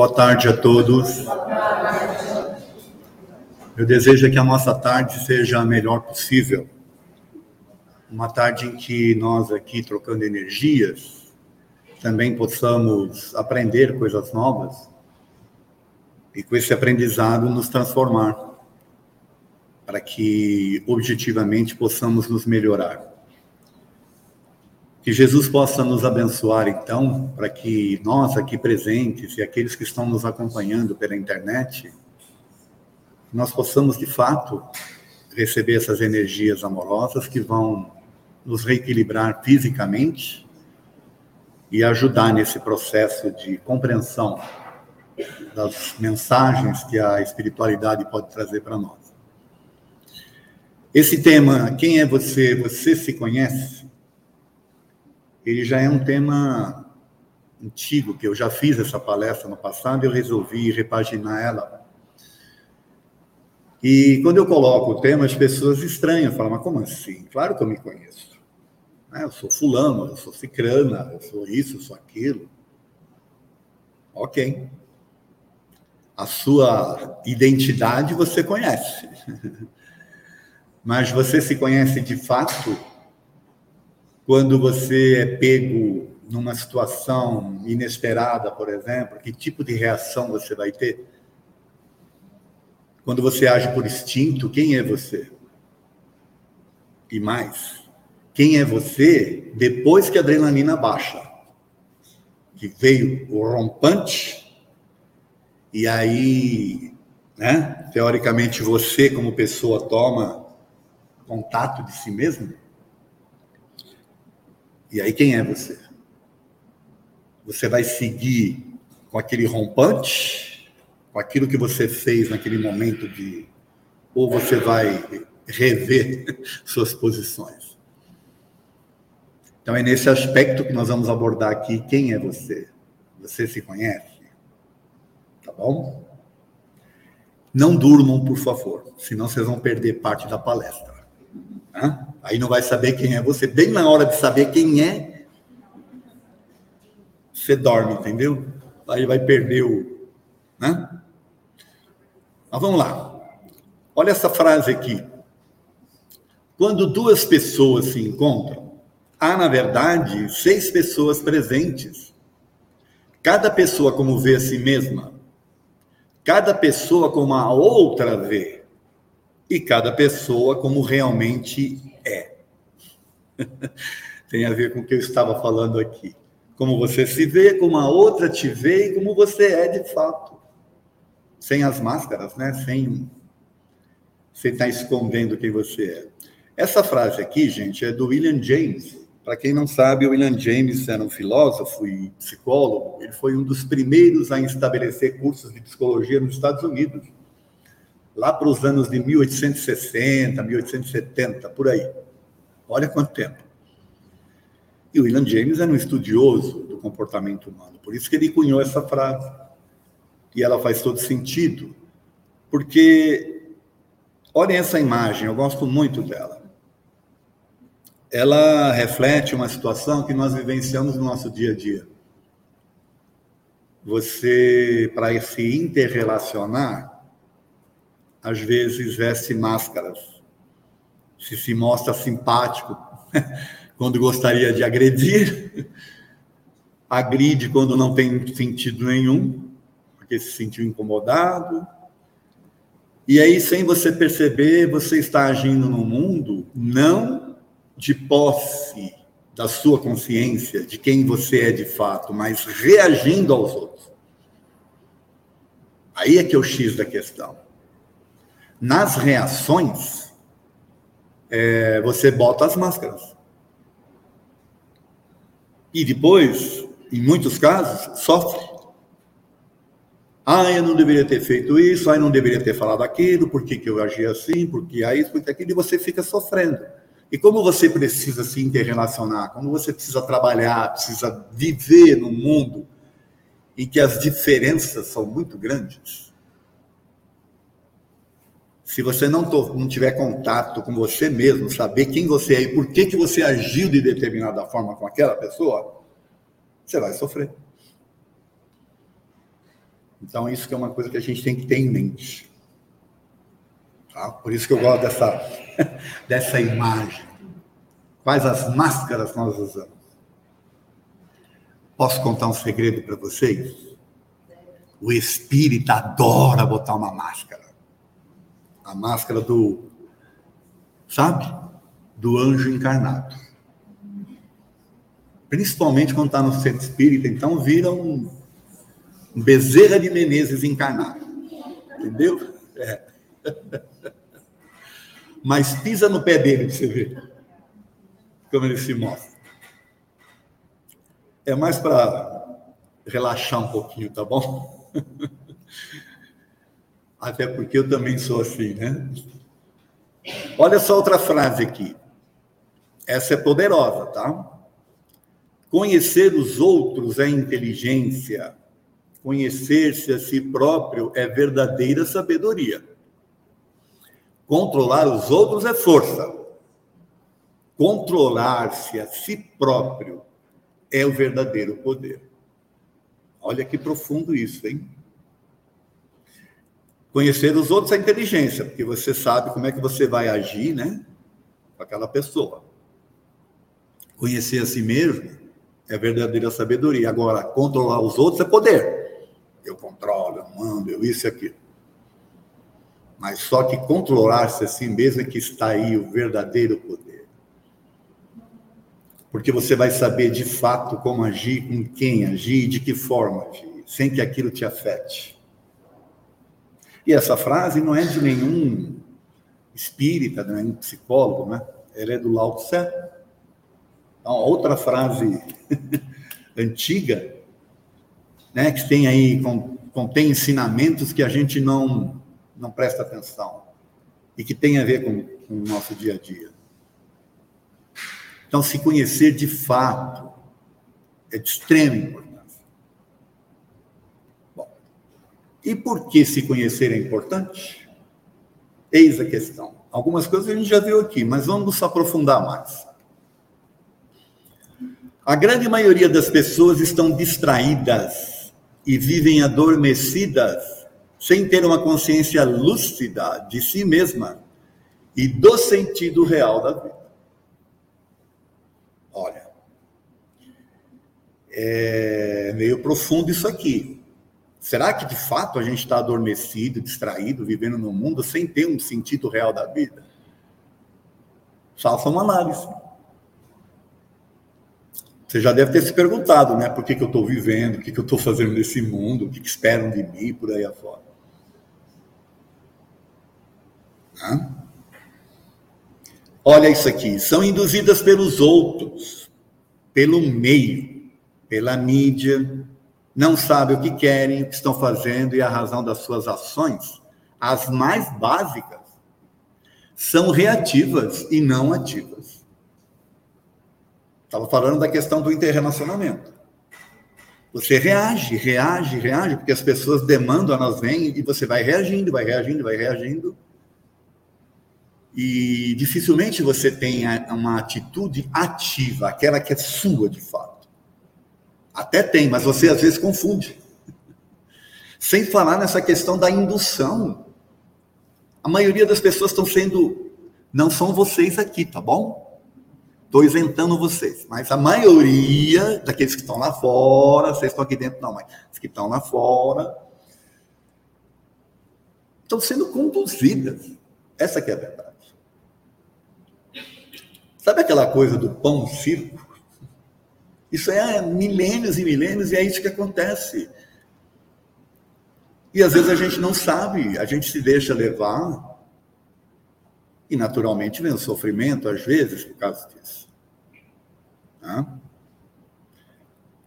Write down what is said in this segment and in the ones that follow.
Boa tarde a todos. Eu desejo que a nossa tarde seja a melhor possível. Uma tarde em que nós aqui trocando energias também possamos aprender coisas novas e com esse aprendizado nos transformar para que objetivamente possamos nos melhorar. Que Jesus possa nos abençoar, então, para que nós aqui presentes e aqueles que estão nos acompanhando pela internet, nós possamos, de fato, receber essas energias amorosas que vão nos reequilibrar fisicamente e ajudar nesse processo de compreensão das mensagens que a espiritualidade pode trazer para nós. Esse tema, quem é você? Você se conhece? Ele já é um tema antigo, que eu já fiz essa palestra no passado, eu resolvi repaginar ela. E quando eu coloco o tema, as pessoas estranham, falam, mas como assim? Claro que eu me conheço. Né, eu sou fulano, eu sou cicrana, eu sou isso, eu sou aquilo. Ok. A sua identidade você conhece. Mas você se conhece de fato quando você é pego numa situação inesperada, por exemplo, que tipo de reação você vai ter? Quando você age por instinto, quem é você? E mais, quem é você depois que a adrenalina baixa? Que veio o rompante, e aí, né, teoricamente, você, como pessoa, toma contato de si mesmo? E aí, quem é você? Você vai seguir com aquele rompante, com aquilo que você fez naquele momento de. Ou você vai rever suas posições? Então, é nesse aspecto que nós vamos abordar aqui quem é você. Você se conhece? Tá bom? Não durmam, por favor, senão vocês vão perder parte da palestra. Hã? Aí não vai saber quem é você. Bem na hora de saber quem é, você dorme, entendeu? Aí vai perder o. Né? Mas vamos lá. Olha essa frase aqui. Quando duas pessoas se encontram, há, na verdade, seis pessoas presentes. Cada pessoa como vê a si mesma. Cada pessoa como a outra vê e cada pessoa como realmente é. Tem a ver com o que eu estava falando aqui. Como você se vê, como a outra te vê e como você é de fato. Sem as máscaras, né? Sem, sem estar escondendo quem você é. Essa frase aqui, gente, é do William James. Para quem não sabe, o William James era um filósofo e psicólogo. Ele foi um dos primeiros a estabelecer cursos de psicologia nos Estados Unidos lá para os anos de 1860, 1870, por aí. Olha quanto tempo. E o William James era um estudioso do comportamento humano, por isso que ele cunhou essa frase. E ela faz todo sentido, porque olhem essa imagem, eu gosto muito dela. Ela reflete uma situação que nós vivenciamos no nosso dia a dia. Você, para se interrelacionar, às vezes veste máscaras, se se mostra simpático quando gostaria de agredir, agride quando não tem sentido nenhum, porque se sentiu incomodado. E aí, sem você perceber, você está agindo no mundo não de posse da sua consciência, de quem você é de fato, mas reagindo aos outros. Aí é que é o X da questão. Nas reações, é, você bota as máscaras. E depois, em muitos casos, sofre. Ah, eu não deveria ter feito isso, ah, eu não deveria ter falado aquilo, por que, que eu agi assim, porque há isso, porque aquilo, e você fica sofrendo. E como você precisa se interrelacionar, como você precisa trabalhar, precisa viver num mundo em que as diferenças são muito grandes, se você não, não tiver contato com você mesmo, saber quem você é e por que, que você agiu de determinada forma com aquela pessoa, você vai sofrer. Então, isso que é uma coisa que a gente tem que ter em mente. Tá? Por isso que eu gosto dessa, dessa imagem. Quais as máscaras nós usamos? Posso contar um segredo para vocês? O espírito adora botar uma máscara. A máscara do, sabe? Do anjo encarnado. Principalmente quando está no centro espírita, então vira um, um Bezerra de Menezes encarnado. Entendeu? É. Mas pisa no pé dele para você ver como ele se mostra. É mais para relaxar um pouquinho, tá bom? Até porque eu também sou assim, né? Olha só outra frase aqui. Essa é poderosa, tá? Conhecer os outros é inteligência. Conhecer-se a si próprio é verdadeira sabedoria. Controlar os outros é força. Controlar-se a si próprio é o verdadeiro poder. Olha que profundo isso, hein? Conhecer os outros é inteligência, porque você sabe como é que você vai agir, né? Com aquela pessoa. Conhecer a si mesmo é verdadeira sabedoria. Agora, controlar os outros é poder. Eu controlo, eu mando, eu isso e aquilo. Mas só que controlar-se a si mesmo é que está aí o verdadeiro poder. Porque você vai saber de fato como agir, com quem agir, de que forma agir, sem que aquilo te afete. E essa frase não é de nenhum espírita, é nenhum psicólogo, né? Ela é do Lao Tse. Então, outra frase antiga, né, que tem aí, contém ensinamentos que a gente não não presta atenção e que tem a ver com, com o nosso dia a dia. Então, se conhecer de fato é de extrema importância. Bom, e por que se conhecer é importante? Eis a questão. Algumas coisas a gente já viu aqui, mas vamos aprofundar mais. A grande maioria das pessoas estão distraídas e vivem adormecidas sem ter uma consciência lúcida de si mesma e do sentido real da vida. Olha, é meio profundo isso aqui. Será que de fato a gente está adormecido, distraído, vivendo no mundo sem ter um sentido real da vida? Faça uma análise. Você já deve ter se perguntado, né? Por que, que eu estou vivendo, o que, que eu estou fazendo nesse mundo, o que, que esperam de mim, por aí afora. Olha isso aqui. São induzidas pelos outros, pelo meio, pela mídia, não sabem o que querem, o que estão fazendo e a razão das suas ações, as mais básicas, são reativas e não ativas. Estava falando da questão do interrelacionamento. Você reage, reage, reage, porque as pessoas demandam, elas vêm e você vai reagindo, vai reagindo, vai reagindo e dificilmente você tem uma atitude ativa, aquela que é sua de fato. Até tem, mas você às vezes confunde. Sem falar nessa questão da indução. A maioria das pessoas estão sendo. Não são vocês aqui, tá bom? Estou isentando vocês. Mas a maioria daqueles que estão lá fora, vocês estão aqui dentro, não, mas os que estão lá fora, estão sendo conduzidas. Essa que é a verdade. Sabe aquela coisa do pão circo? Isso é milênios e milênios e é isso que acontece. E às vezes a gente não sabe, a gente se deixa levar e naturalmente vem o sofrimento, às vezes, por causa disso.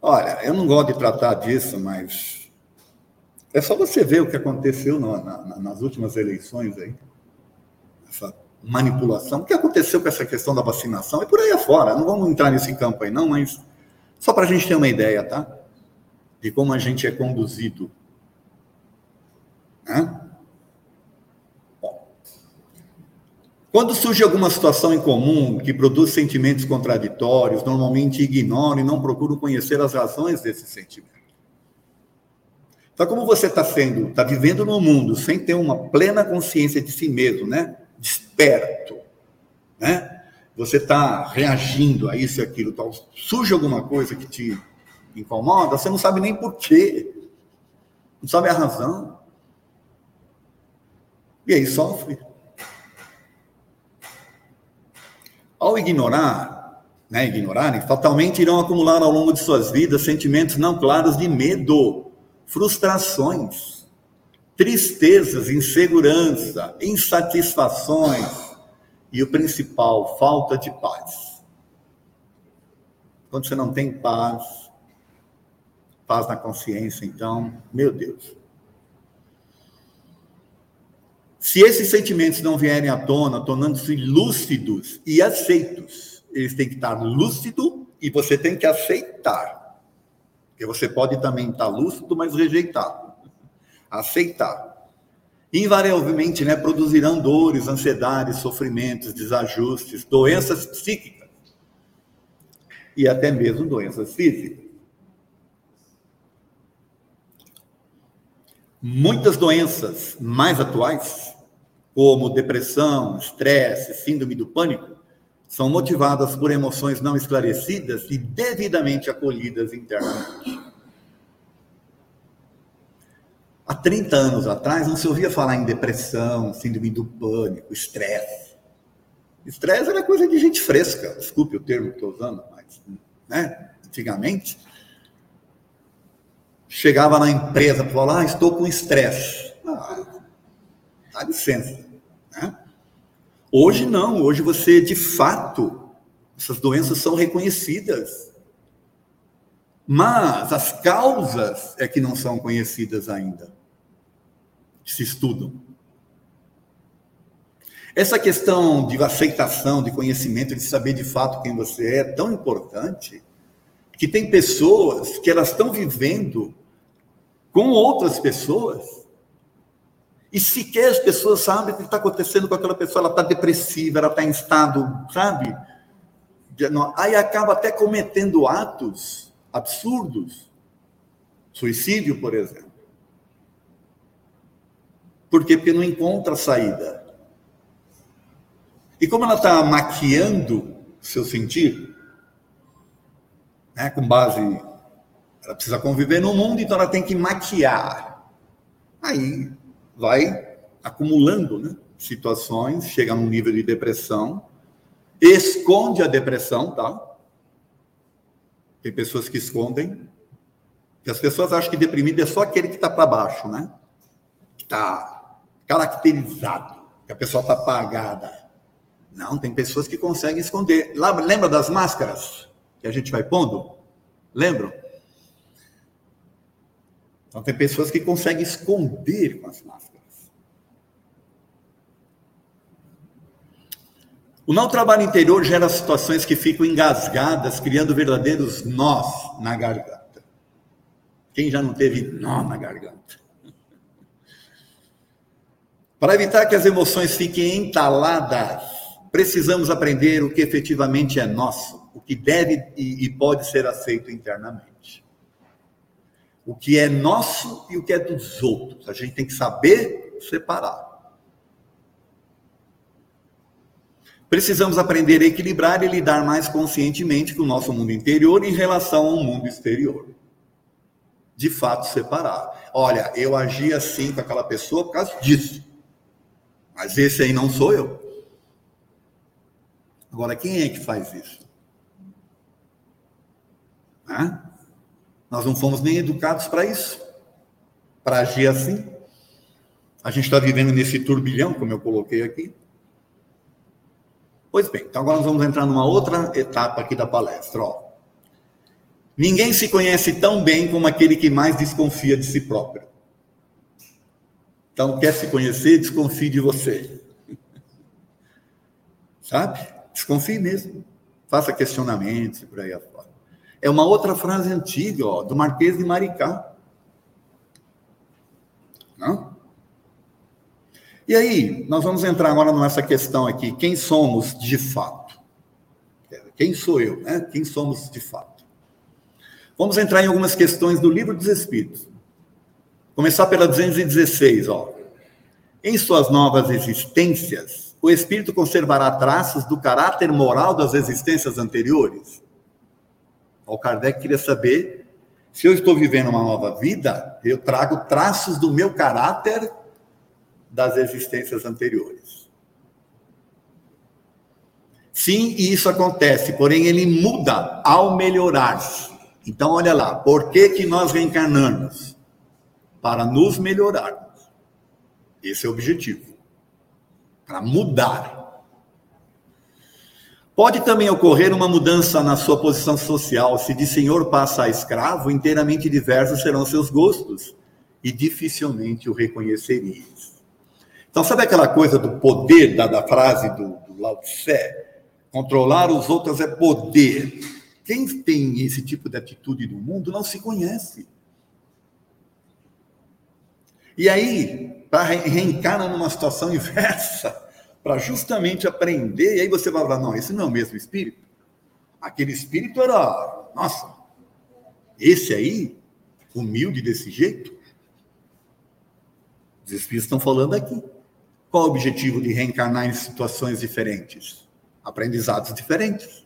Olha, eu não gosto de tratar disso, mas é só você ver o que aconteceu na, na, nas últimas eleições aí. Essa manipulação. O que aconteceu com essa questão da vacinação e por aí afora. Não vamos entrar nesse campo aí, não, mas só para a gente ter uma ideia, tá? De como a gente é conduzido. Quando surge alguma situação em comum que produz sentimentos contraditórios, normalmente ignoram e não procuram conhecer as razões desse sentimento. Então, como você está sendo, está vivendo no mundo sem ter uma plena consciência de si mesmo, né? Desperto, né? Você está reagindo a isso e aquilo, tal. surge alguma coisa que te incomoda, você não sabe nem por quê, não sabe a razão. E aí sofre. Ao ignorar, né, ignorarem, fatalmente irão acumular ao longo de suas vidas sentimentos não claros de medo, frustrações, tristezas, insegurança, insatisfações e o principal, falta de paz. Quando você não tem paz, paz na consciência, então, meu Deus. Se esses sentimentos não vierem à tona, tornando-se lúcidos e aceitos, eles têm que estar lúcido e você tem que aceitar. Porque você pode também estar lúcido, mas rejeitar. Aceitar. Invariavelmente, né, produzirão dores, ansiedades, sofrimentos, desajustes, doenças psíquicas e até mesmo doenças físicas. Muitas doenças mais atuais como depressão, estresse, síndrome do pânico, são motivadas por emoções não esclarecidas e devidamente acolhidas internamente. Há 30 anos atrás não se ouvia falar em depressão, síndrome do pânico, estresse. Estresse era coisa de gente fresca, desculpe o termo que estou usando, mas né, antigamente. Chegava na empresa para falar, ah, estou com estresse. Ah, dá licença. Né? Hoje não, hoje você de fato, essas doenças são reconhecidas. Mas as causas é que não são conhecidas ainda. Se estudam. Essa questão de aceitação, de conhecimento, de saber de fato quem você é, é tão importante que tem pessoas que elas estão vivendo com outras pessoas e sequer as pessoas sabem o que está acontecendo com aquela pessoa. Ela está depressiva, ela está em estado, sabe? Aí acaba até cometendo atos absurdos. Suicídio, por exemplo. Por quê? Porque não encontra saída. E como ela está maquiando seu sentir, né, com base. Ela precisa conviver no mundo, então ela tem que maquiar. Aí vai acumulando né, situações, chega num nível de depressão, esconde a depressão, tá? Tem pessoas que escondem, e as pessoas acham que deprimido é só aquele que está para baixo, né? Que está caracterizado, que a pessoa está apagada. Não, tem pessoas que conseguem esconder. Lembra das máscaras que a gente vai pondo? Lembram? Então, tem pessoas que conseguem esconder com as máscaras. O não trabalho interior gera situações que ficam engasgadas, criando verdadeiros nós na garganta. Quem já não teve nó na garganta? Para evitar que as emoções fiquem entaladas, precisamos aprender o que efetivamente é nosso, o que deve e pode ser aceito internamente o que é nosso e o que é dos outros. A gente tem que saber separar. Precisamos aprender a equilibrar e lidar mais conscientemente com o nosso mundo interior em relação ao mundo exterior. De fato, separar. Olha, eu agi assim com aquela pessoa por causa disso. Mas esse aí não sou eu. Agora, quem é que faz isso? Hã? Nós não fomos nem educados para isso, para agir assim. A gente está vivendo nesse turbilhão, como eu coloquei aqui. Pois bem, então agora nós vamos entrar numa outra etapa aqui da palestra. Ó. Ninguém se conhece tão bem como aquele que mais desconfia de si próprio. Então, quer se conhecer, desconfie de você. Sabe? Desconfie mesmo. Faça questionamentos por aí afora. É uma outra frase antiga, ó, do Marquês de Maricá. Não? E aí, nós vamos entrar agora nessa questão aqui: quem somos de fato? Quem sou eu, né? Quem somos de fato? Vamos entrar em algumas questões do Livro dos Espíritos. Começar pela 216, ó. Em suas novas existências, o espírito conservará traços do caráter moral das existências anteriores? O Kardec queria saber se eu estou vivendo uma nova vida, eu trago traços do meu caráter das existências anteriores. Sim, e isso acontece, porém ele muda ao melhorar-se. Então, olha lá, por que, que nós reencarnamos? Para nos melhorarmos. Esse é o objetivo. Para mudar. Pode também ocorrer uma mudança na sua posição social. Se de senhor passa a escravo, inteiramente diversos serão seus gostos e dificilmente o reconheceríeis. Então, sabe aquela coisa do poder da, da frase do, do Lao Tse? Controlar os outros é poder. Quem tem esse tipo de atitude no mundo não se conhece. E aí, para reencarna numa situação inversa, para justamente aprender, e aí você vai falar, não, esse não é o mesmo espírito. Aquele espírito era, nossa, esse aí, humilde desse jeito. Os espíritos estão falando aqui. Qual o objetivo de reencarnar em situações diferentes? Aprendizados diferentes.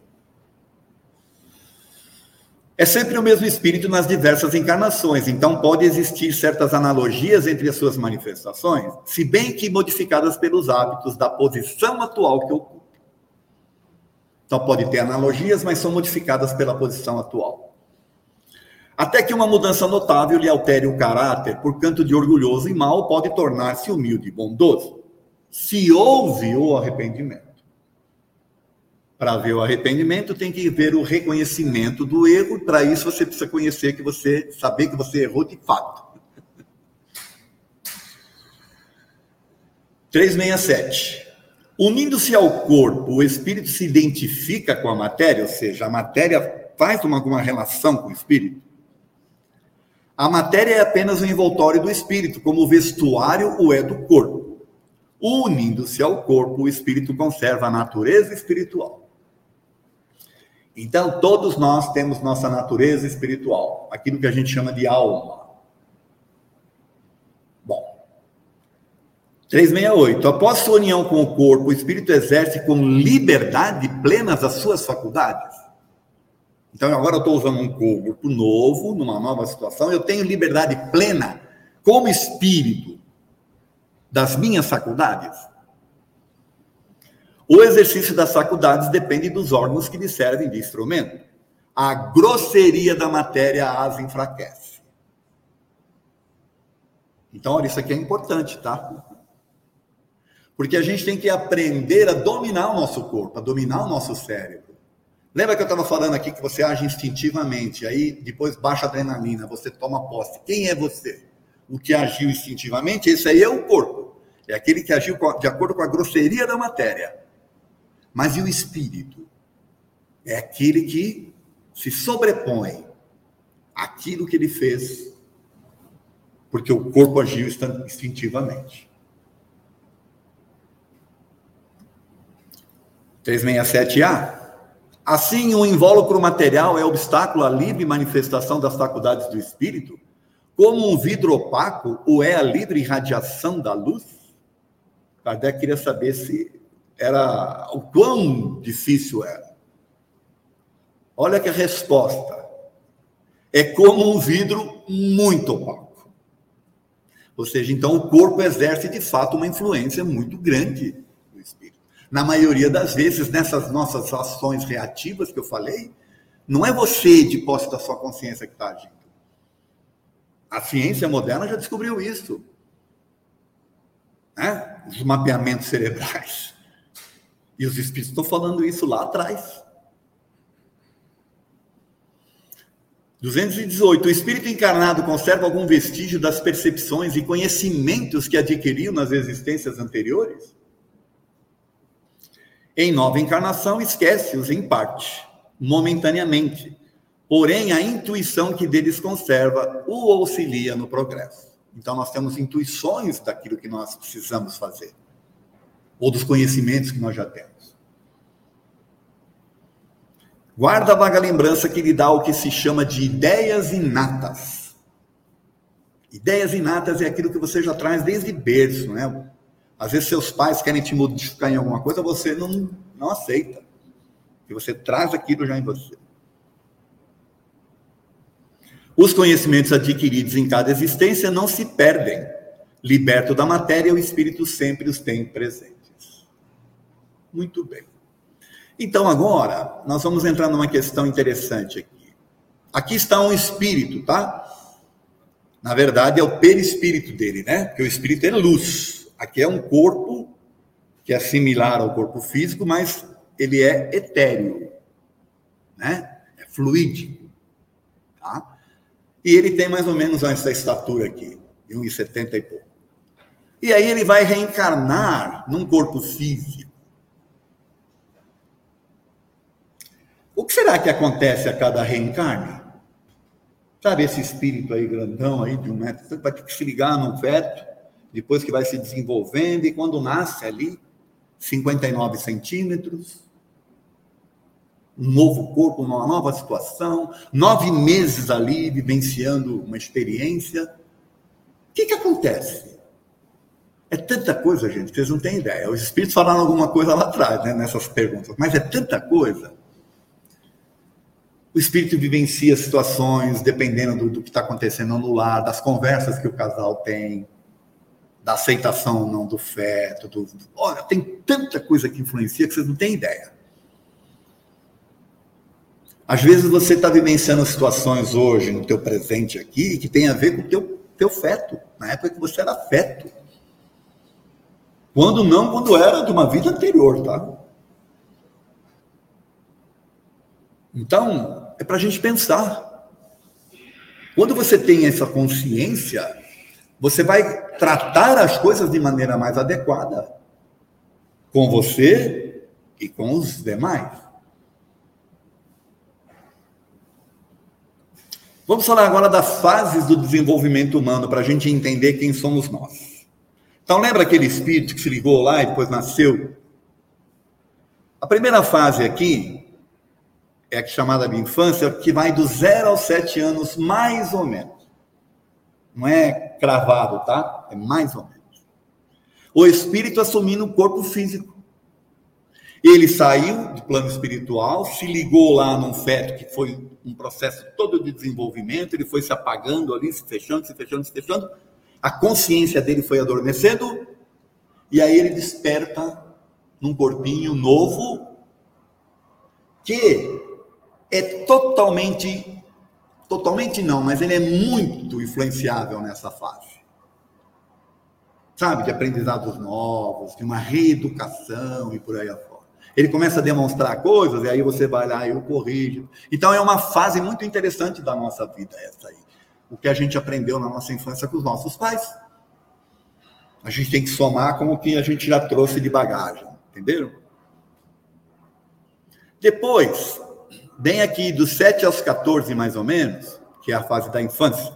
É sempre o mesmo espírito nas diversas encarnações, então pode existir certas analogias entre as suas manifestações, se bem que modificadas pelos hábitos da posição atual que ocupa. Então pode ter analogias, mas são modificadas pela posição atual. Até que uma mudança notável lhe altere o caráter, por canto de orgulhoso e mal, pode tornar-se humilde e bondoso, se houve o arrependimento. Para ver o arrependimento, tem que ver o reconhecimento do erro. Para isso, você precisa conhecer que você, saber que você errou de fato. 367. Unindo-se ao corpo, o espírito se identifica com a matéria, ou seja, a matéria faz uma, alguma relação com o espírito. A matéria é apenas o envoltório do espírito, como o vestuário o é do corpo. Unindo-se ao corpo, o espírito conserva a natureza espiritual. Então, todos nós temos nossa natureza espiritual, aquilo que a gente chama de alma. Bom. 368. Após sua união com o corpo, o espírito exerce com liberdade plenas as suas faculdades. Então, agora eu estou usando um corpo novo, numa nova situação, eu tenho liberdade plena como espírito das minhas faculdades. O exercício das faculdades depende dos órgãos que lhe servem de instrumento. A grosseria da matéria as enfraquece. Então, olha, isso aqui é importante, tá? Porque a gente tem que aprender a dominar o nosso corpo, a dominar o nosso cérebro. Lembra que eu estava falando aqui que você age instintivamente, aí depois baixa adrenalina, você toma posse. Quem é você? O que agiu instintivamente, esse aí é o corpo. É aquele que agiu de acordo com a grosseria da matéria. Mas e o espírito? É aquele que se sobrepõe àquilo que ele fez, porque o corpo agiu instintivamente. 367A. Assim, o invólucro material é obstáculo à livre manifestação das faculdades do espírito, como um vidro opaco o é a livre irradiação da luz? Kardec queria saber se era o quão difícil era. Olha que a resposta é como um vidro muito opaco. Ou seja, então o corpo exerce de fato uma influência muito grande no espírito. Na maioria das vezes, nessas nossas ações reativas que eu falei, não é você de posse da sua consciência que está agindo. A ciência moderna já descobriu isso. Né? Os mapeamentos cerebrais. E os espíritos estão falando isso lá atrás. 218. O espírito encarnado conserva algum vestígio das percepções e conhecimentos que adquiriu nas existências anteriores? Em nova encarnação, esquece-os em parte, momentaneamente. Porém, a intuição que deles conserva o auxilia no progresso. Então, nós temos intuições daquilo que nós precisamos fazer ou dos conhecimentos que nós já temos. Guarda a vaga lembrança que lhe dá o que se chama de ideias inatas. Ideias inatas é aquilo que você já traz desde berço, né? Às vezes seus pais querem te modificar em alguma coisa, você não, não aceita. E você traz aquilo já em você. Os conhecimentos adquiridos em cada existência não se perdem. Liberto da matéria, o espírito sempre os tem presentes. Muito bem. Então, agora, nós vamos entrar numa questão interessante aqui. Aqui está um espírito, tá? Na verdade, é o perispírito dele, né? Porque o espírito é luz. Aqui é um corpo que é similar ao corpo físico, mas ele é etéreo, né? É fluídico, tá? E ele tem mais ou menos essa estatura aqui, de 1,70 e pouco. E aí ele vai reencarnar num corpo físico. O que será que acontece a cada reencarne? Sabe esse espírito aí grandão aí de um metro, vai se ligar num feto, depois que vai se desenvolvendo, e quando nasce ali, 59 centímetros, um novo corpo, uma nova situação, nove meses ali vivenciando uma experiência. O que, que acontece? É tanta coisa, gente, vocês não têm ideia. Os espíritos falaram alguma coisa lá atrás, né, nessas perguntas, mas é tanta coisa o espírito vivencia situações dependendo do, do que está acontecendo no lar, das conversas que o casal tem, da aceitação ou não do feto. Do, olha, tem tanta coisa que influencia que vocês não têm ideia. Às vezes você está vivenciando situações hoje, no teu presente aqui, que tem a ver com o teu, teu feto, na época que você era feto. Quando não, quando era de uma vida anterior, tá? Então, é para a gente pensar. Quando você tem essa consciência, você vai tratar as coisas de maneira mais adequada com você e com os demais. Vamos falar agora das fases do desenvolvimento humano para a gente entender quem somos nós. Então, lembra aquele espírito que se ligou lá e depois nasceu? A primeira fase aqui é chamada de infância, que vai do zero aos sete anos, mais ou menos. Não é cravado, tá? É mais ou menos. O espírito assumindo o corpo físico. Ele saiu do plano espiritual, se ligou lá num feto, que foi um processo todo de desenvolvimento, ele foi se apagando ali, se fechando, se fechando, se fechando. A consciência dele foi adormecendo, e aí ele desperta num corpinho novo, que é totalmente, totalmente não, mas ele é muito influenciável nessa fase. Sabe, de aprendizados novos, de uma reeducação e por aí afora. Ele começa a demonstrar coisas e aí você vai lá e o corrige. Então é uma fase muito interessante da nossa vida essa aí. O que a gente aprendeu na nossa infância com os nossos pais. A gente tem que somar com o que a gente já trouxe de bagagem, entenderam? Depois, bem aqui dos 7 aos 14, mais ou menos, que é a fase da infância,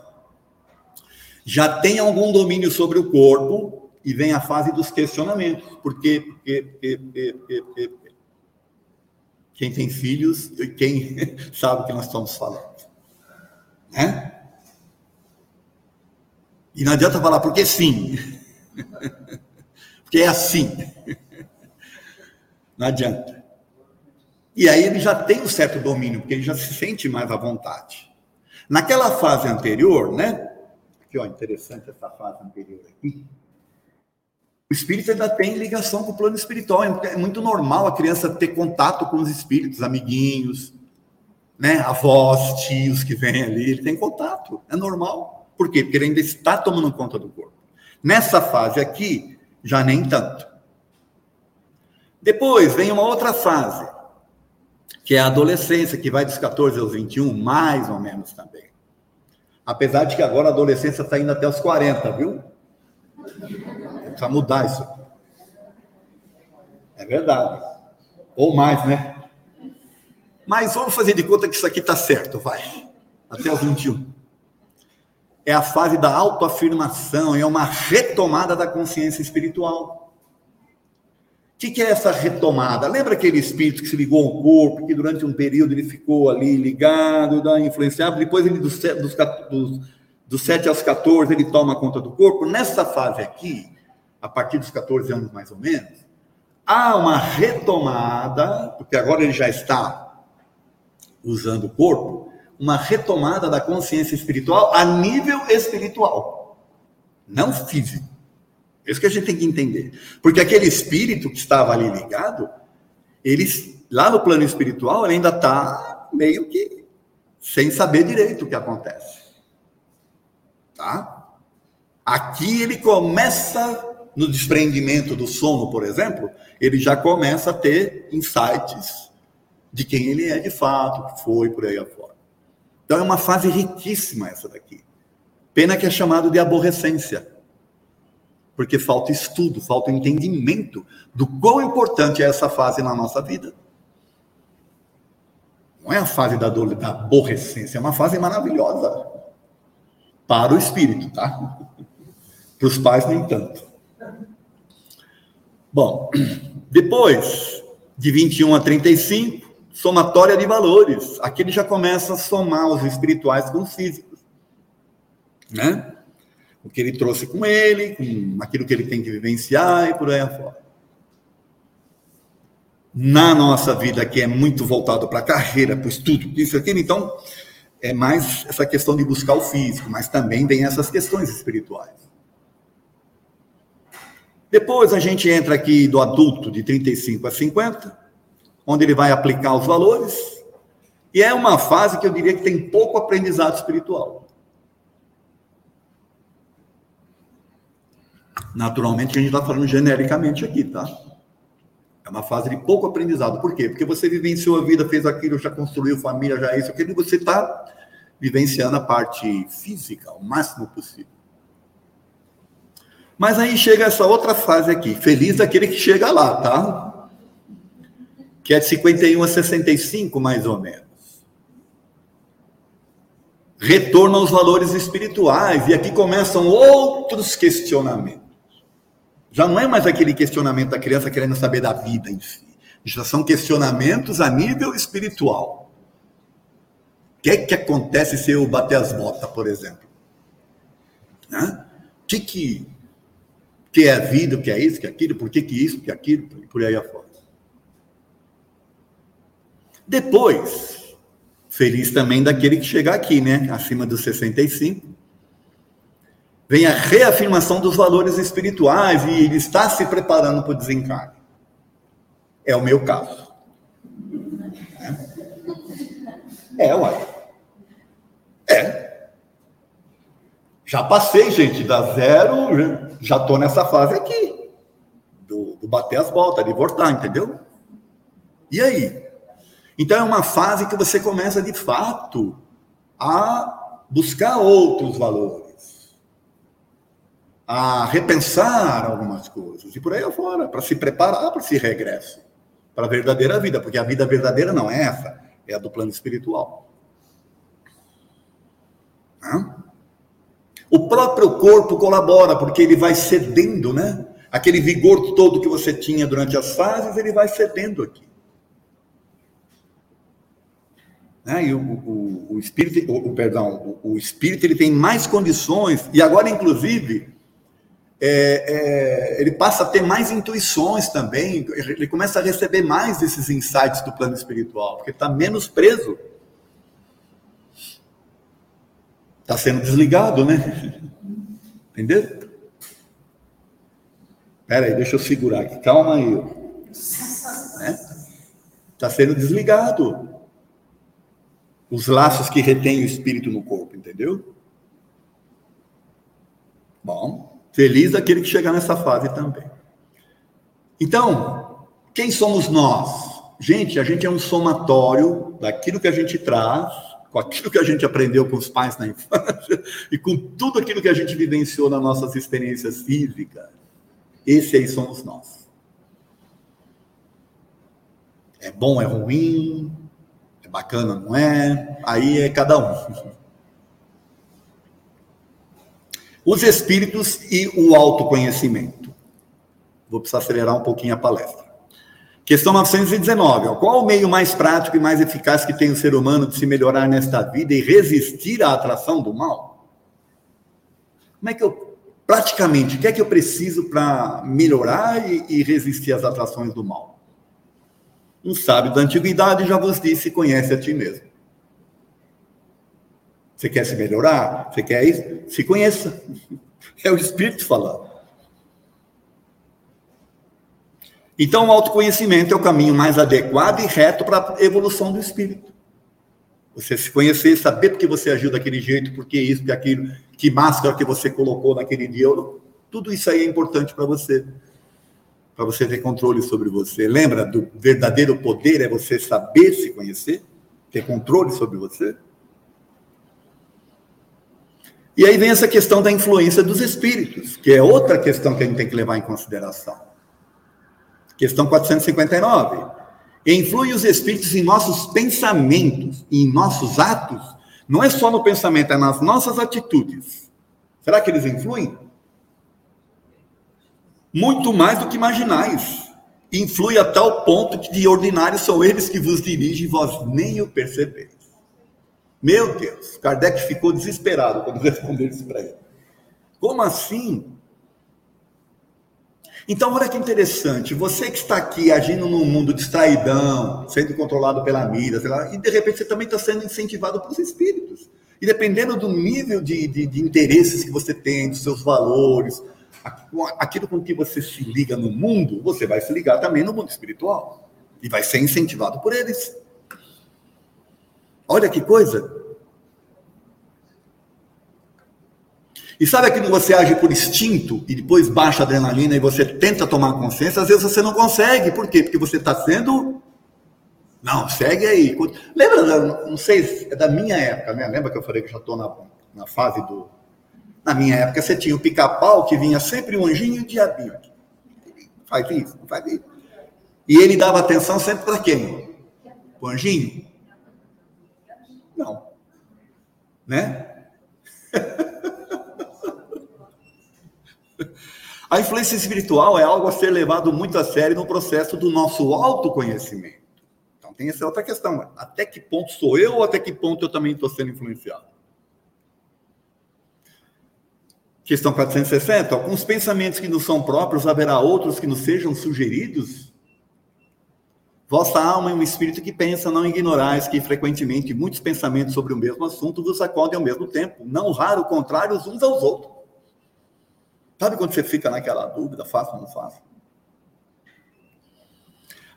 já tem algum domínio sobre o corpo e vem a fase dos questionamentos. Porque, porque, porque quem tem filhos, quem sabe o que nós estamos falando. Né? E não adianta falar porque sim. Porque é assim. Não adianta. E aí ele já tem um certo domínio, porque ele já se sente mais à vontade. Naquela fase anterior, né? Aqui, ó, interessante essa fase anterior aqui. O espírito ainda tem ligação com o plano espiritual. É muito normal a criança ter contato com os espíritos, amiguinhos, né? Avós, tios que vêm ali, ele tem contato. É normal. Por quê? Porque ele ainda está tomando conta do corpo. Nessa fase aqui, já nem tanto. Depois vem uma outra fase, que é a adolescência, que vai dos 14 aos 21, mais ou menos também. Apesar de que agora a adolescência está indo até os 40, viu? Precisa mudar isso. É verdade. Ou mais, né? Mas vamos fazer de conta que isso aqui está certo, vai. Até os 21. É a fase da autoafirmação, é uma retomada da consciência espiritual que, que é essa retomada? Lembra aquele espírito que se ligou ao corpo, que durante um período ele ficou ali ligado, influenciado, depois ele dos, dos, dos Dos 7 aos 14, ele toma conta do corpo. Nessa fase aqui, a partir dos 14 anos mais ou menos, há uma retomada, porque agora ele já está usando o corpo, uma retomada da consciência espiritual a nível espiritual, não físico. É isso que a gente tem que entender. Porque aquele espírito que estava ali ligado, ele, lá no plano espiritual, ele ainda está meio que sem saber direito o que acontece. Tá? Aqui ele começa, no desprendimento do sono, por exemplo, ele já começa a ter insights de quem ele é de fato, que foi por aí afora. Então é uma fase riquíssima essa daqui. Pena que é chamado de aborrecência. Porque falta estudo, falta entendimento do quão importante é essa fase na nossa vida. Não é a fase da, dor, da aborrecência, é uma fase maravilhosa para o espírito, tá? Para os pais, nem tanto. Bom, depois de 21 a 35, somatória de valores. Aqui ele já começa a somar os espirituais com os físicos. Né? O que ele trouxe com ele, com aquilo que ele tem que vivenciar e por aí afora. Na nossa vida, que é muito voltado para a carreira, para o estudo, isso aquilo, então, é mais essa questão de buscar o físico, mas também tem essas questões espirituais. Depois a gente entra aqui do adulto de 35 a 50, onde ele vai aplicar os valores, e é uma fase que eu diria que tem pouco aprendizado espiritual. Naturalmente, a gente está falando genericamente aqui, tá? É uma fase de pouco aprendizado. Por quê? Porque você vivenciou a vida, fez aquilo, já construiu família, já isso, aquilo, e você está vivenciando a parte física o máximo possível. Mas aí chega essa outra fase aqui, feliz daquele que chega lá, tá? Que é de 51 a 65, mais ou menos. Retorno aos valores espirituais, e aqui começam outros questionamentos. Já não é mais aquele questionamento da criança querendo saber da vida em si. Já são questionamentos a nível espiritual. O que é que acontece se eu bater as botas, por exemplo? O que, que, que é a vida, o que é isso, que é aquilo, por que, que isso, que é aquilo, por aí afora. Depois, feliz também daquele que chegar aqui, né? Acima dos 65 vem a reafirmação dos valores espirituais e ele está se preparando para o desencarne. É o meu caso. É, é uai. É. Já passei, gente, da zero, já estou nessa fase aqui. Do, do bater as botas, de voltar, entendeu? E aí? Então é uma fase que você começa de fato a buscar outros valores a repensar algumas coisas e por aí afora, para se preparar para esse regresso, para a verdadeira vida, porque a vida verdadeira não é essa, é a do plano espiritual. O próprio corpo colabora, porque ele vai cedendo, né? Aquele vigor todo que você tinha durante as fases, ele vai cedendo aqui. Né? E o, o, o espírito, o, perdão, o, o espírito ele tem mais condições, e agora, inclusive, é, é, ele passa a ter mais intuições também, ele começa a receber mais desses insights do plano espiritual, porque está menos preso. Está sendo desligado, né? Entendeu? Espera aí, deixa eu segurar aqui. Calma aí. Está né? Tá sendo desligado. Os laços que retêm o espírito no corpo, entendeu? Bom. Feliz aquele que chegar nessa fase também. Então, quem somos nós? Gente, a gente é um somatório daquilo que a gente traz, com aquilo que a gente aprendeu com os pais na infância e com tudo aquilo que a gente vivenciou nas nossas experiências físicas. Esse aí somos nós. É bom, é ruim, é bacana, não é? Aí é cada um. Os espíritos e o autoconhecimento. Vou precisar acelerar um pouquinho a palestra. Questão 919. Ó. Qual o meio mais prático e mais eficaz que tem o ser humano de se melhorar nesta vida e resistir à atração do mal? Como é que eu, praticamente, o que é que eu preciso para melhorar e, e resistir às atrações do mal? Um sábio da antiguidade já vos disse: conhece a ti mesmo. Você quer se melhorar? Você quer isso? Se conheça. É o Espírito falando. Então, o autoconhecimento é o caminho mais adequado e reto para a evolução do espírito. Você se conhecer, saber porque você agiu daquele jeito, porque isso, porque aquilo, que máscara que você colocou naquele dia, tudo isso aí é importante para você. Para você ter controle sobre você. Lembra do verdadeiro poder é você saber se conhecer, ter controle sobre você? E aí vem essa questão da influência dos espíritos, que é outra questão que a gente tem que levar em consideração. Questão 459. Influi os espíritos em nossos pensamentos e em nossos atos. Não é só no pensamento, é nas nossas atitudes. Será que eles influem? Muito mais do que imaginais. Influi a tal ponto que de ordinário são eles que vos dirigem e vós nem o percebeis. Meu Deus, Kardec ficou desesperado quando respondeu isso para ele. Como assim? Então, olha que interessante, você que está aqui agindo num mundo distraidão, sendo controlado pela mídia, lá, e de repente você também está sendo incentivado pelos espíritos. E dependendo do nível de, de, de interesses que você tem, dos seus valores, aquilo com que você se liga no mundo, você vai se ligar também no mundo espiritual. E vai ser incentivado por eles. Olha que coisa. E sabe aquilo que você age por instinto e depois baixa a adrenalina e você tenta tomar consciência? Às vezes você não consegue. Por quê? Porque você está sendo. Não, segue aí. Lembra, não sei, é da minha época, né? Lembra que eu falei que já estou na, na fase do. Na minha época, você tinha o pica-pau que vinha sempre um anjinho e um diabinho. Faz isso, faz isso. E ele dava atenção sempre para quem? O anjinho? Não. Né? A influência espiritual é algo a ser levado muito a sério no processo do nosso autoconhecimento. Então tem essa outra questão. Até que ponto sou eu ou até que ponto eu também estou sendo influenciado? Questão 460. Alguns pensamentos que nos são próprios, haverá outros que nos sejam sugeridos? Vossa alma é um espírito que pensa, não ignorais que frequentemente muitos pensamentos sobre o mesmo assunto vos acodem ao mesmo tempo, não raro contrários uns aos outros. Sabe quando você fica naquela dúvida, faço ou não faço?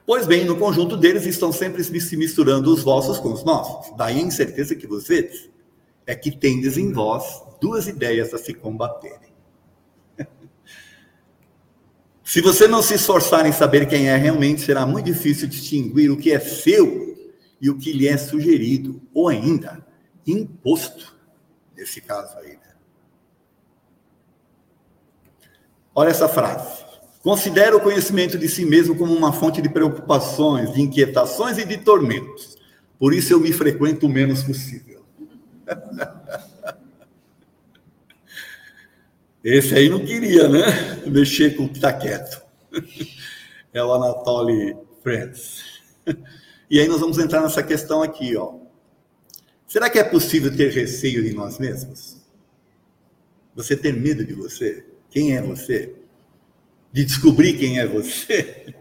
Pois bem, no conjunto deles estão sempre se misturando os vossos com os nossos. Daí a incerteza que vocês é que tendes em vós duas ideias a se combaterem. se você não se esforçar em saber quem é realmente, será muito difícil distinguir o que é seu e o que lhe é sugerido, ou ainda imposto, nesse caso aí. Olha essa frase. Considera o conhecimento de si mesmo como uma fonte de preocupações, de inquietações e de tormentos. Por isso eu me frequento o menos possível. Esse aí não queria, né? Mexer com o que está quieto. É o Anatoly Friends. E aí nós vamos entrar nessa questão aqui, ó. Será que é possível ter receio de nós mesmos? Você ter medo de você? Quem é você? De descobrir quem é você?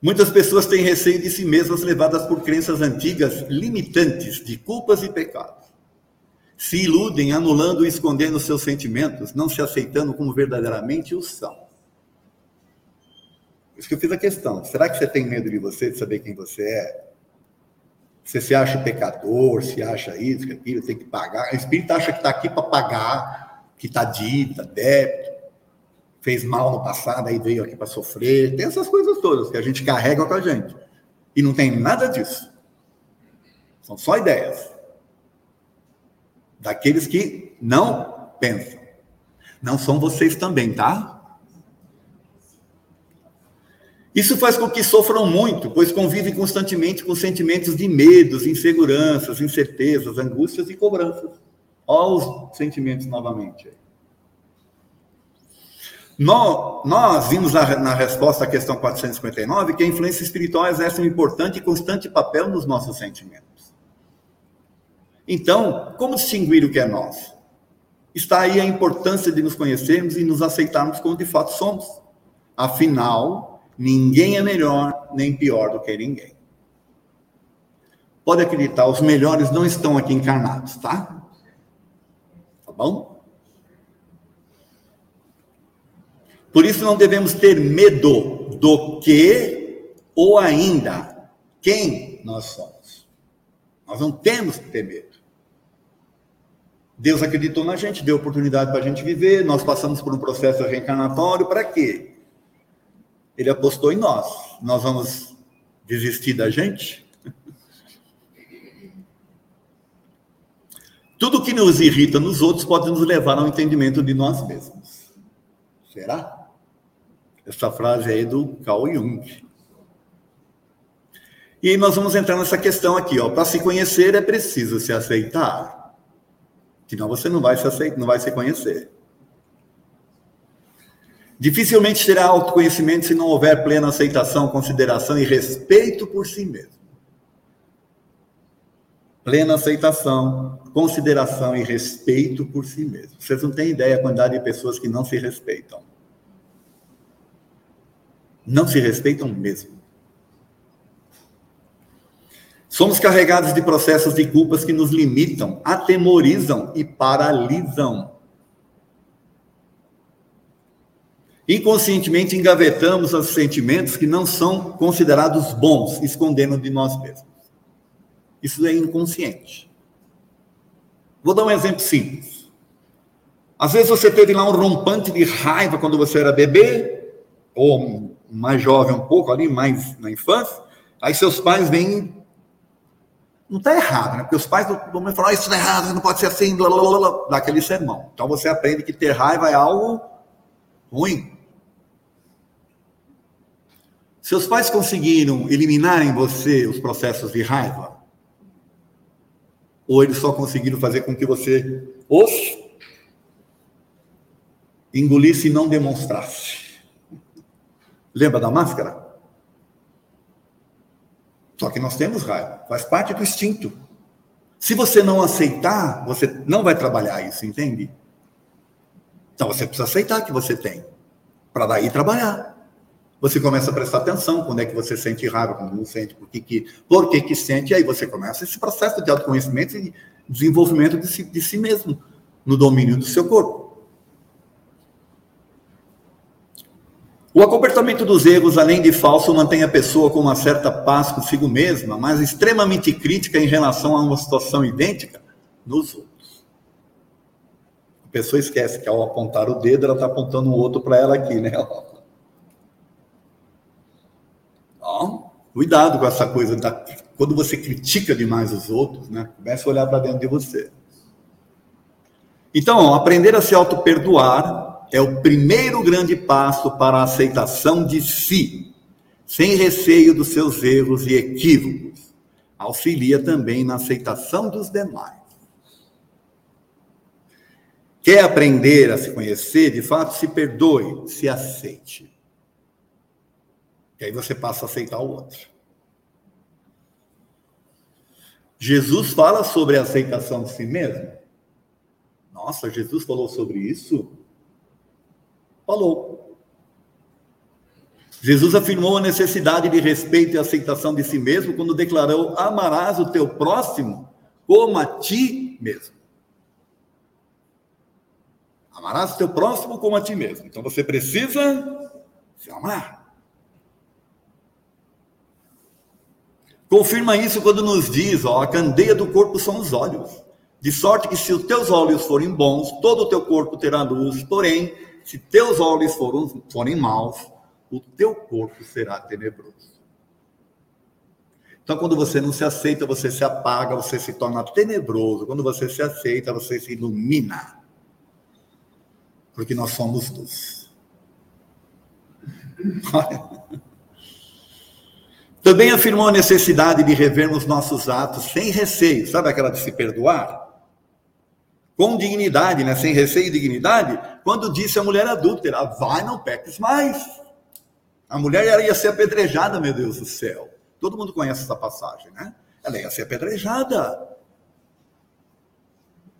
Muitas pessoas têm receio de si mesmas levadas por crenças antigas limitantes de culpas e pecados. Se iludem anulando e escondendo seus sentimentos, não se aceitando como verdadeiramente os são. Isso que eu fiz a questão. Será que você tem medo de você, de saber quem você é? Você se acha pecador, se acha isso, que aquilo, tem que pagar. O espírito acha que está aqui para pagar, que está dívida, débito, fez mal no passado, aí veio aqui para sofrer. Tem essas coisas todas que a gente carrega com a gente. E não tem nada disso. São só ideias. Daqueles que não pensam. Não são vocês também, tá? Isso faz com que sofram muito, pois convivem constantemente com sentimentos de medos, inseguranças, incertezas, angústias e cobranças. Olha os sentimentos novamente. Nós, nós vimos na, na, resposta à questão 459 que a influência espiritual exerce um importante e constante papel nos nossos sentimentos. Então, como distinguir o que é nós? Está aí a importância de nos conhecermos e nos aceitarmos como de fato somos. Afinal, ninguém é melhor nem pior do que ninguém. Pode acreditar, os melhores não estão aqui encarnados, tá? Tá bom? Por isso não devemos ter medo do que ou ainda quem nós somos. Nós não temos que ter medo. Deus acreditou na gente, deu oportunidade para a gente viver, nós passamos por um processo reencarnatório, para quê? Ele apostou em nós. Nós vamos desistir da gente? Tudo que nos irrita nos outros pode nos levar ao entendimento de nós mesmos. Será? Essa frase aí do Carl Jung. E nós vamos entrar nessa questão aqui, ó. Para se conhecer é preciso se aceitar. Senão você não vai se aceitar, não vai se conhecer. Dificilmente terá autoconhecimento se não houver plena aceitação, consideração e respeito por si mesmo. Plena aceitação, consideração e respeito por si mesmo. Vocês não têm ideia da quantidade de pessoas que não se respeitam. Não se respeitam mesmo. Somos carregados de processos de culpas que nos limitam, atemorizam e paralisam. Inconscientemente engavetamos os sentimentos que não são considerados bons, escondendo de nós mesmos. Isso é inconsciente. Vou dar um exemplo simples. Às vezes você teve lá um rompante de raiva quando você era bebê, ou mais jovem um pouco ali, mais na infância. Aí seus pais vêm não está errado, né? Porque os pais do momento falam, ah, isso está errado, não pode ser assim, blá, blá, blá, blá, dá aquele sermão. Então você aprende que ter raiva é algo ruim. Seus pais conseguiram eliminar em você os processos de raiva? Ou eles só conseguiram fazer com que você os engolisse e não demonstrasse? Lembra da máscara? Só que nós temos raiva, faz parte do instinto. Se você não aceitar, você não vai trabalhar isso, entende? Então você precisa aceitar que você tem, para daí trabalhar. Você começa a prestar atenção quando é que você sente raiva, quando não sente, por que, que, por que, que sente, e aí você começa esse processo de autoconhecimento e desenvolvimento de si, de si mesmo, no domínio do seu corpo. O acomportamento dos erros, além de falso, mantém a pessoa com uma certa paz consigo mesma, mas extremamente crítica em relação a uma situação idêntica nos outros. A pessoa esquece que ao apontar o dedo, ela está apontando um outro para ela aqui, né? Cuidado com essa coisa da quando você critica demais os outros, né? Comece a olhar para dentro de você. Então, aprender a se auto-perdoar é o primeiro grande passo para a aceitação de si, sem receio dos seus erros e equívocos. Auxilia também na aceitação dos demais. Quer aprender a se conhecer? De fato, se perdoe, se aceite. E aí você passa a aceitar o outro. Jesus fala sobre a aceitação de si mesmo. Nossa, Jesus falou sobre isso? falou. Jesus afirmou a necessidade de respeito e aceitação de si mesmo quando declarou: Amarás o teu próximo como a ti mesmo. Amarás o teu próximo como a ti mesmo. Então você precisa se amar. Confirma isso quando nos diz: ó, a candeia do corpo são os olhos. De sorte que se os teus olhos forem bons, todo o teu corpo terá luz, porém, se teus olhos forem, forem maus, o teu corpo será tenebroso. Então, quando você não se aceita, você se apaga, você se torna tenebroso. Quando você se aceita, você se ilumina. Porque nós somos luz. Também afirmou a necessidade de revermos nossos atos sem receio. Sabe aquela de se perdoar? com dignidade, né? sem receio e dignidade, quando disse a mulher adúltera: vai, não peques mais. A mulher ia ser apedrejada, meu Deus do céu. Todo mundo conhece essa passagem, né? Ela ia ser apedrejada.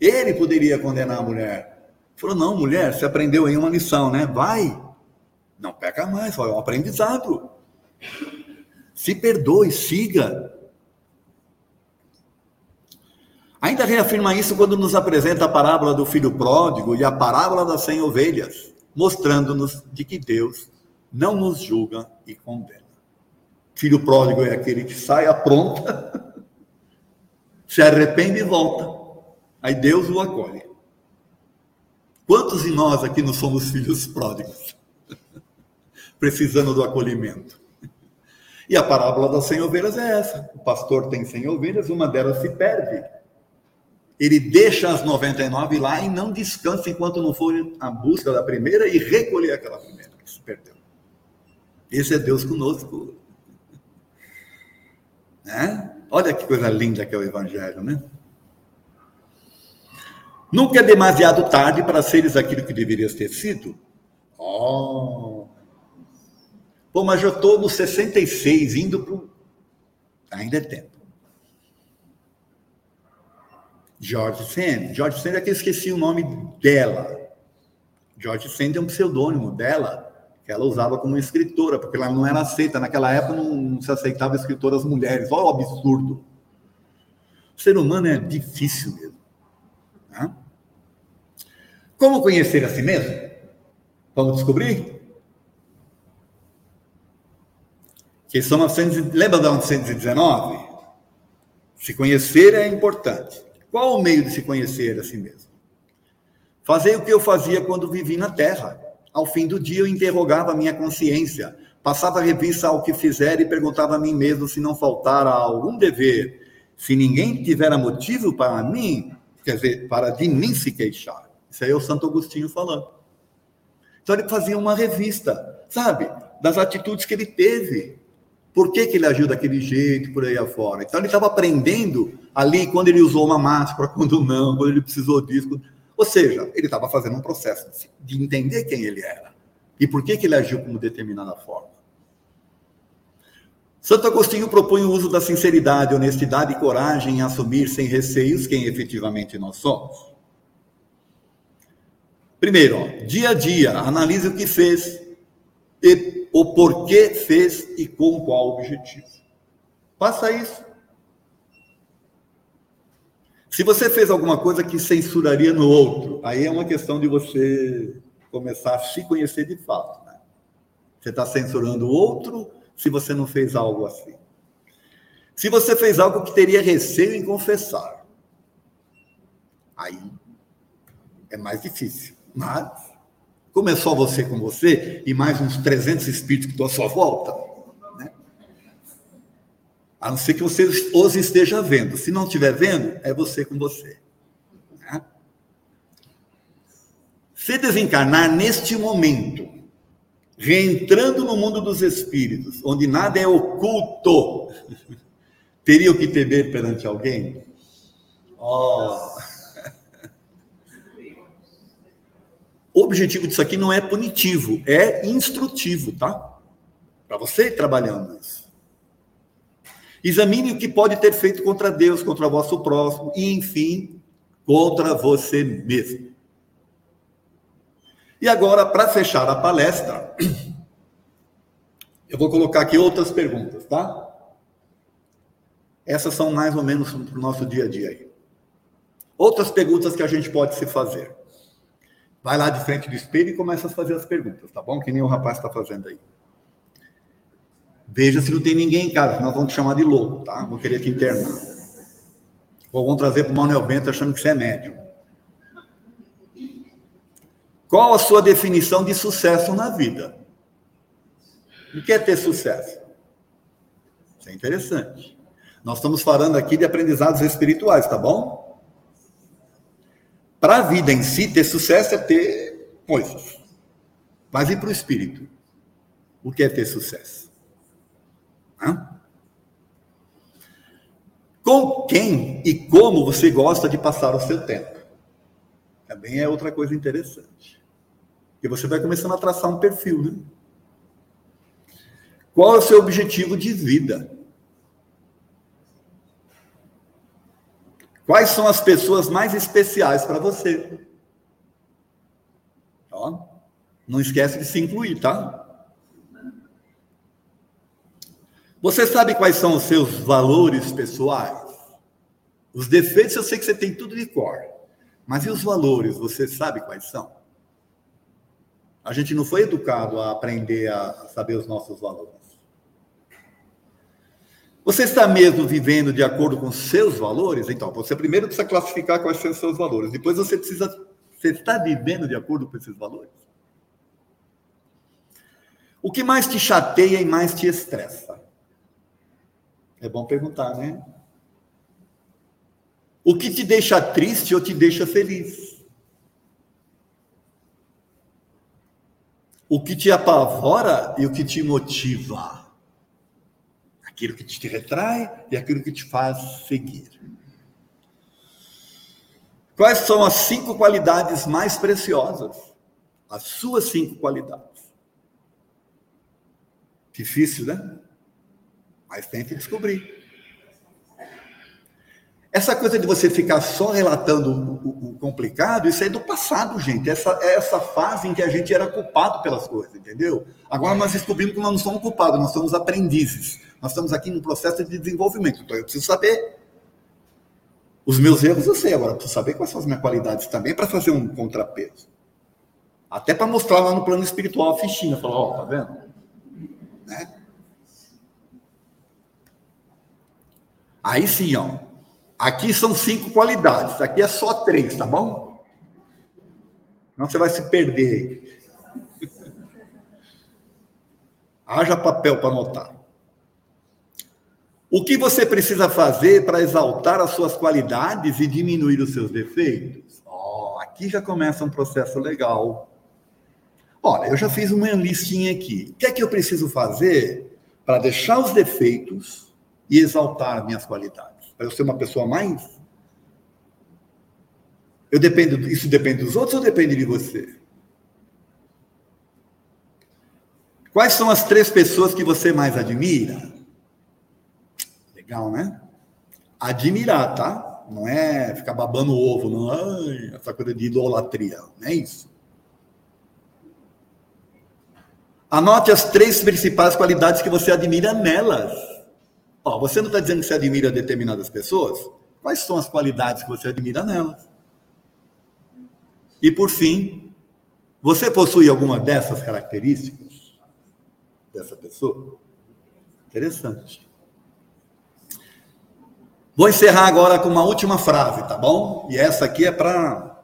Ele poderia condenar a mulher. Falou: não, mulher, você aprendeu aí uma lição, né? Vai. Não peca mais, foi um aprendizado. Se perdoe, siga. Ainda reafirma isso quando nos apresenta a parábola do filho pródigo e a parábola das cem ovelhas, mostrando-nos de que Deus não nos julga e condena. Filho pródigo é aquele que sai apronta, se arrepende e volta. Aí Deus o acolhe. Quantos de nós aqui não somos filhos pródigos? Precisando do acolhimento. E a parábola das cem ovelhas é essa. O pastor tem cem ovelhas, uma delas se perde. Ele deixa as 99 lá e não descansa enquanto não for a busca da primeira e recolher aquela primeira que se perdeu. Esse é Deus conosco. Né? Olha que coisa linda que é o Evangelho, né? Nunca é demasiado tarde para seres aquilo que deverias ter sido. Oh! Pô, mas eu estou no 66, indo para. Ainda é tempo. George Sand. George Sand é que eu esqueci o nome dela. George Sand é um pseudônimo dela, que ela usava como escritora, porque ela não era aceita. Naquela época não se aceitava escritoras mulheres. Olha o absurdo. O ser humano é difícil mesmo. Né? Como conhecer a si mesmo? Vamos descobrir? Que são 900, lembra da 919? Se conhecer é importante. Qual o meio de se conhecer a si mesmo? Fazer o que eu fazia quando vivi na Terra. Ao fim do dia, eu interrogava a minha consciência, passava revista ao que fizer e perguntava a mim mesmo se não faltara algum dever. Se ninguém tivera motivo para mim, quer dizer, para de mim se queixar. Isso aí é o Santo Agostinho falando. Então ele fazia uma revista, sabe, das atitudes que ele teve. Por que, que ele agiu daquele jeito, por aí afora. Então ele estava aprendendo ali quando ele usou uma máscara, quando não, quando ele precisou disso. Ou seja, ele estava fazendo um processo de entender quem ele era e por que, que ele agiu como determinada forma. Santo Agostinho propõe o uso da sinceridade, honestidade e coragem em assumir sem receios quem efetivamente nós somos. Primeiro, ó, dia a dia, analise o que fez, o porquê fez e com qual objetivo. Faça isso. Se você fez alguma coisa que censuraria no outro, aí é uma questão de você começar a se conhecer de fato. Né? Você está censurando o outro se você não fez algo assim. Se você fez algo que teria receio em confessar, aí é mais difícil. Mas, como é só você com você e mais uns 300 espíritos que estão à sua volta, né? a não ser que você os esteja vendo. Se não estiver vendo, é você com você. Né? Se desencarnar neste momento, reentrando no mundo dos espíritos, onde nada é oculto, teria o que temer perante alguém? Oh. O objetivo disso aqui não é punitivo, é instrutivo, tá? Para você ir trabalhando isso. Examine o que pode ter feito contra Deus, contra o vosso próximo e, enfim, contra você mesmo. E agora, para fechar a palestra, eu vou colocar aqui outras perguntas, tá? Essas são mais ou menos para o nosso dia a dia aí. Outras perguntas que a gente pode se fazer. Vai lá de frente do espelho e começa a fazer as perguntas, tá bom? Que nem o rapaz está fazendo aí. Veja se não tem ninguém em casa, nós vamos te chamar de louco, tá? Vou querer te internar. Ou vão trazer para o Manuel Bento achando que você é médium. Qual a sua definição de sucesso na vida? O que é ter sucesso? Isso é interessante. Nós estamos falando aqui de aprendizados espirituais, tá bom? Para a vida em si, ter sucesso é ter coisas. Mas e para o espírito? O que é ter sucesso? Hã? Com quem e como você gosta de passar o seu tempo? Também é outra coisa interessante. E você vai começando a traçar um perfil, né? Qual é o seu objetivo de vida? Quais são as pessoas mais especiais para você? Ó, não esquece de se incluir, tá? Você sabe quais são os seus valores pessoais? Os defeitos eu sei que você tem tudo de cor. Mas e os valores, você sabe quais são? A gente não foi educado a aprender a saber os nossos valores. Você está mesmo vivendo de acordo com seus valores? Então, você primeiro precisa classificar quais são os seus valores. Depois você precisa. Você está vivendo de acordo com esses valores? O que mais te chateia e mais te estressa? É bom perguntar, né? O que te deixa triste ou te deixa feliz? O que te apavora e o que te motiva? Aquilo que te retrai e aquilo que te faz seguir. Quais são as cinco qualidades mais preciosas? As suas cinco qualidades. Difícil, né? Mas que descobrir. Essa coisa de você ficar só relatando o, o, complicado, isso é do passado, gente. Essa, é essa fase em que a gente era culpado pelas coisas, entendeu? Agora nós descobrimos que nós não somos culpados, nós somos aprendizes. Nós estamos aqui num processo de desenvolvimento. Então eu preciso saber os meus erros, eu sei. Agora eu preciso saber quais são as minhas qualidades também para fazer um contrapeso. Até para mostrar lá no plano espiritual a fichinha. Falar, ó, oh, tá vendo? Né? Aí sim, ó. Aqui são cinco qualidades, aqui é só três, tá bom? Não você vai se perder aí. Haja papel para anotar. O que você precisa fazer para exaltar as suas qualidades e diminuir os seus defeitos? Oh, aqui já começa um processo legal. Olha, eu já fiz uma listinha aqui. O que é que eu preciso fazer para deixar os defeitos e exaltar minhas qualidades? para eu ser uma pessoa mais? Eu dependo, isso depende dos outros ou depende de você? Quais são as três pessoas que você mais admira? Legal, né? Admirar, tá? Não é ficar babando o ovo, não. Ai, essa coisa de idolatria. Não é isso. Anote as três principais qualidades que você admira nelas. Ó, você não está dizendo que você admira determinadas pessoas? Quais são as qualidades que você admira nelas? E por fim, você possui alguma dessas características dessa pessoa? Interessante. Vou encerrar agora com uma última frase, tá bom? E essa aqui é para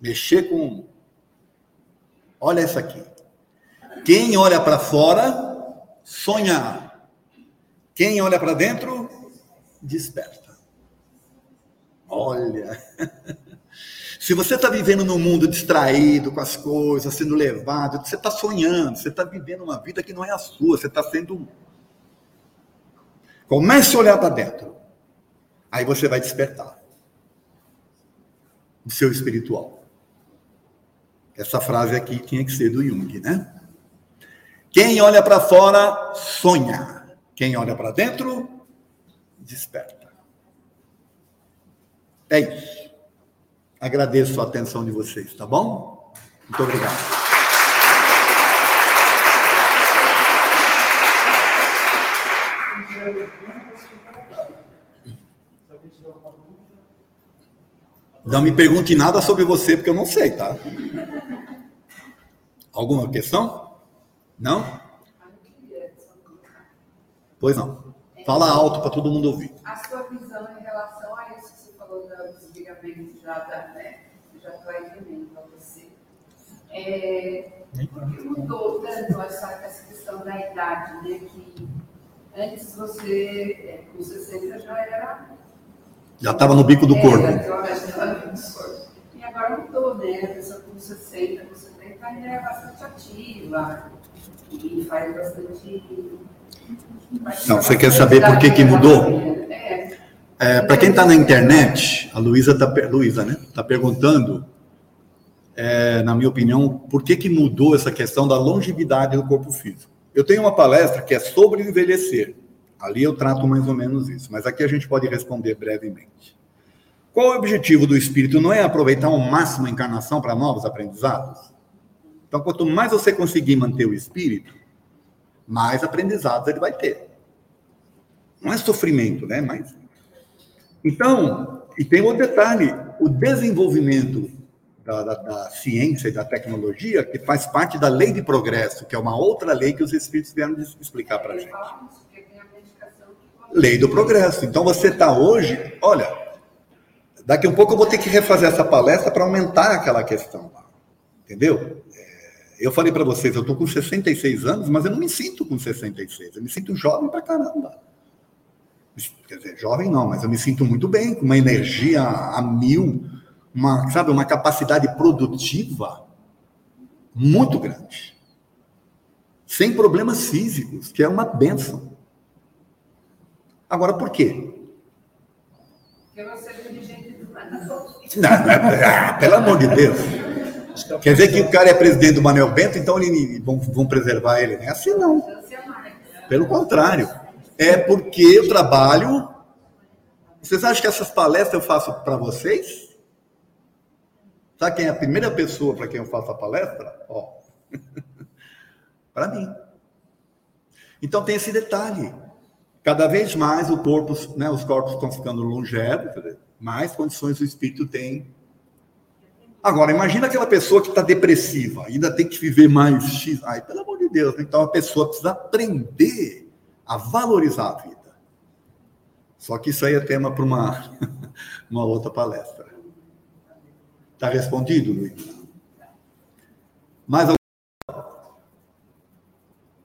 mexer com. Olha essa aqui. Quem olha para fora, sonha quem olha para dentro, desperta. Olha. Se você está vivendo num mundo distraído com as coisas, sendo levado, você está sonhando, você está vivendo uma vida que não é a sua, você está sendo. Comece a olhar para dentro. Aí você vai despertar o seu espiritual. Essa frase aqui tinha que ser do Jung, né? Quem olha para fora, sonha. Quem olha para dentro, desperta. É isso. Agradeço a atenção de vocês, tá bom? Muito obrigado. Não me pergunte nada sobre você, porque eu não sei, tá? Alguma questão? Não? Pois não. Fala alto para todo mundo ouvir. A sua visão em relação a isso que você falou do desligamento já da, né? Já estou entendendo para você. É, por que mudou tanto essa, essa questão da idade, né? Que antes você, é, com 60 já era. Já estava no bico do é, corpo. E agora mudou, né? A pessoa com 60, com 70 ainda é bastante ativa e faz bastante não, você quer saber por que, que mudou? É, Para quem está na internet, a Luísa está Luísa, né? Tá perguntando, é, na minha opinião, por que, que mudou essa questão da longevidade do corpo físico. Eu tenho uma palestra que é sobre envelhecer. Ali eu trato mais ou menos isso, mas aqui a gente pode responder brevemente. Qual o objetivo do espírito? Não é aproveitar ao máximo a encarnação para novos aprendizados? Então, quanto mais você conseguir manter o espírito, mais aprendizados ele vai ter. Não é sofrimento, né? Mas então, e tem outro detalhe: o desenvolvimento da, da, da, ciência e da tecnologia, que faz parte da lei de progresso, que é uma outra lei que os espíritos vieram explicar para a gente. Lei do progresso. Então você está hoje, olha, daqui a um pouco eu vou ter que refazer essa palestra para aumentar aquela questão lá. Entendeu? É, eu falei para vocês, eu estou com 66 anos, mas eu não me sinto com 66, eu me sinto jovem para caramba. Quer dizer, jovem não, mas eu me sinto muito bem, com uma energia a mil, uma, sabe, uma capacidade produtiva muito grande. Sem problemas físicos, que é uma benção. Agora, por quê? É ah, Pelo amor de Deus. Quer dizer que o cara é presidente do Manuel Bento, então ele, vão, vão preservar ele? Não é assim, não. Pelo contrário. É porque eu trabalho. Vocês acham que essas palestras eu faço para vocês? Sabe quem é a primeira pessoa para quem eu faço a palestra? Ó. para mim. Então tem esse detalhe. Cada vez mais o corpo, né, os corpos estão ficando longevos, mais condições o espírito tem. Agora, imagina aquela pessoa que está depressiva, ainda tem que viver mais X. Ai, pelo amor de Deus, então a pessoa precisa aprender a valorizar a vida. Só que isso aí é tema para uma, uma outra palestra. Está respondido, Luiz? Mais alguma?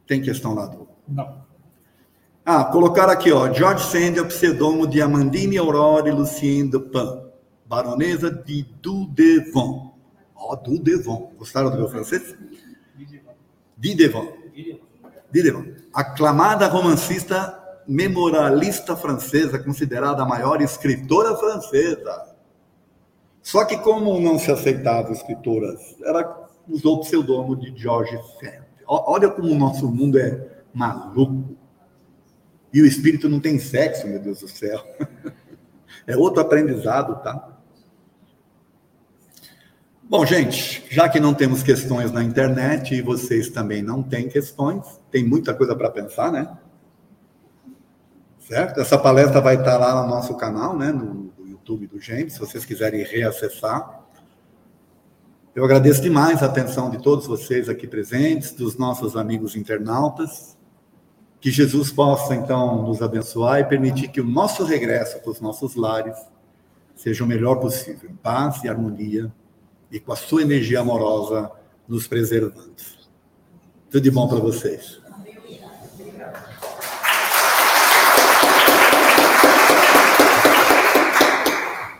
Tem questão lá do. Não. Ah, colocar aqui, ó. George Sand é o pseudônimo de Amandine Aurore Lucienne Dupin, baronesa de Dudevant. Ó, oh, Dudevant. Gostaram do meu francês? Dudevant. Dudevant. Aclamada romancista memorialista francesa, considerada a maior escritora francesa. Só que como não se aceitava escritoras, ela usou o pseudônimo de George Sand. Olha como o nosso mundo é maluco. E o espírito não tem sexo, meu Deus do céu. É outro aprendizado, tá? Bom, gente, já que não temos questões na internet e vocês também não têm questões, tem muita coisa para pensar, né? Certo? Essa palestra vai estar lá no nosso canal, né? No, YouTube do James, se vocês quiserem reacessar. Eu agradeço demais a atenção de todos vocês aqui presentes, dos nossos amigos internautas. Que Jesus possa, então, nos abençoar e permitir que o nosso regresso para os nossos lares seja o melhor possível, em paz e harmonia, e com a sua energia amorosa nos preservando. Tudo de bom para vocês.